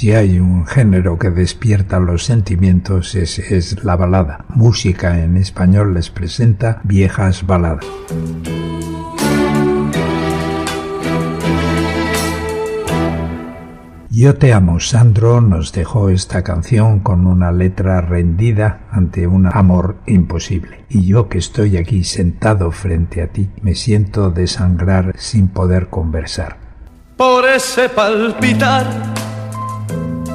Si hay un género que despierta los sentimientos es, es la balada. Música en español les presenta Viejas Baladas. Yo te amo, Sandro nos dejó esta canción con una letra rendida ante un amor imposible. Y yo que estoy aquí sentado frente a ti, me siento desangrar sin poder conversar. Por ese palpitar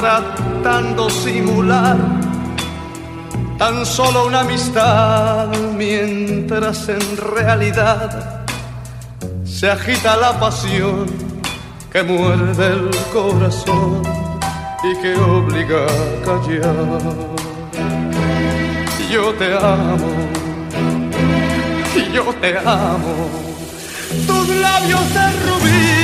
tratando simular tan solo una amistad mientras en realidad se agita la pasión que muerde el corazón y que obliga a callar. Yo te amo, yo te amo. Tus labios de rubí,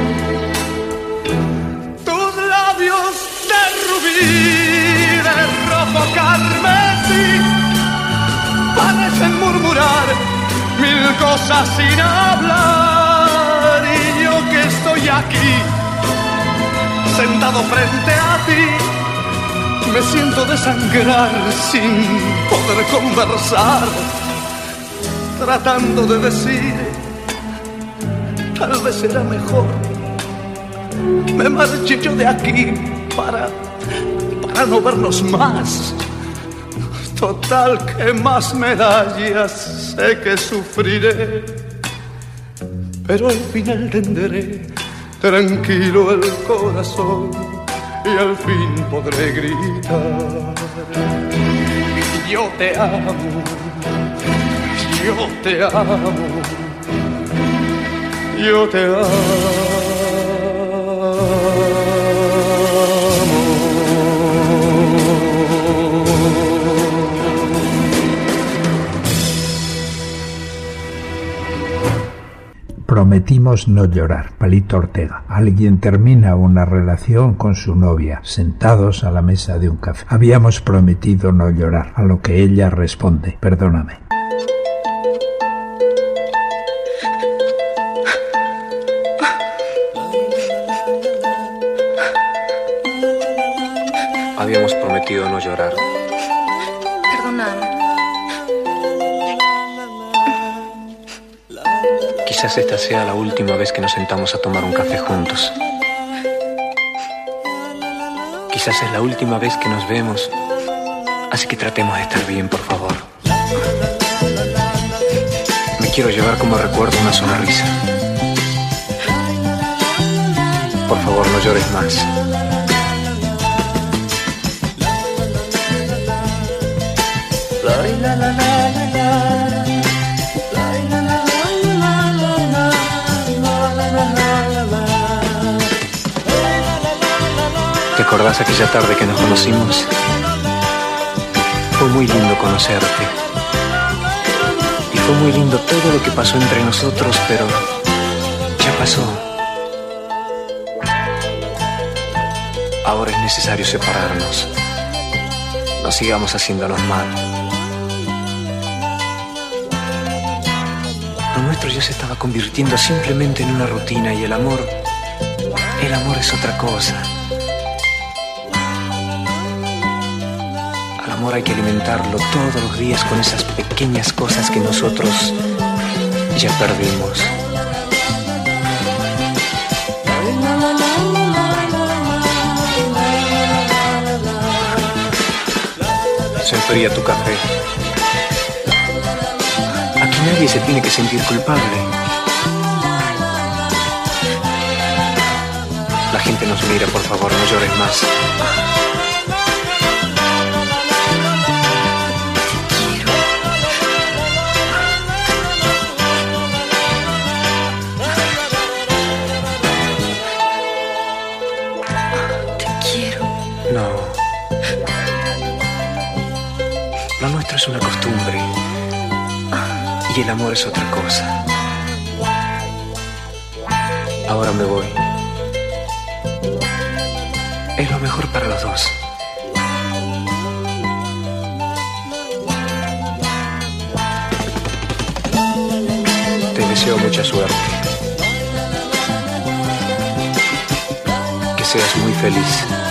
Carmesí, parecen murmurar mil cosas sin hablar y yo que estoy aquí, sentado frente a ti, me siento desangrar sin poder conversar, tratando de decir, tal vez será mejor, me marche yo de aquí para, no vernos más. Total, que más medallas sé que sufriré, pero al final tendré tranquilo el corazón y al fin podré gritar. Yo te amo, yo te amo, yo te amo. Prometimos no llorar. Palito Ortega. Alguien termina una relación con su novia, sentados a la mesa de un café. Habíamos prometido no llorar, a lo que ella responde, perdóname. Habíamos prometido no llorar. Quizás esta sea la última vez que nos sentamos a tomar un café juntos. Quizás es la última vez que nos vemos, así que tratemos de estar bien, por favor. Me quiero llevar como recuerdo una sonrisa. Por favor, no llores más. La, la, la, ¿Te acordás aquella tarde que nos conocimos? Fue muy lindo conocerte. Y fue muy lindo todo lo que pasó entre nosotros, pero ya pasó. Ahora es necesario separarnos. No sigamos haciéndonos mal. Lo nuestro ya se estaba convirtiendo simplemente en una rutina y el amor, el amor es otra cosa. Amor hay que alimentarlo todos los días con esas pequeñas cosas que nosotros ya perdimos. Se enfría tu café. Aquí nadie se tiene que sentir culpable. La gente nos mira, por favor, no llores más. No. Lo nuestro es una costumbre. Y el amor es otra cosa. Ahora me voy. Es lo mejor para los dos. Te deseo mucha suerte. Que seas muy feliz.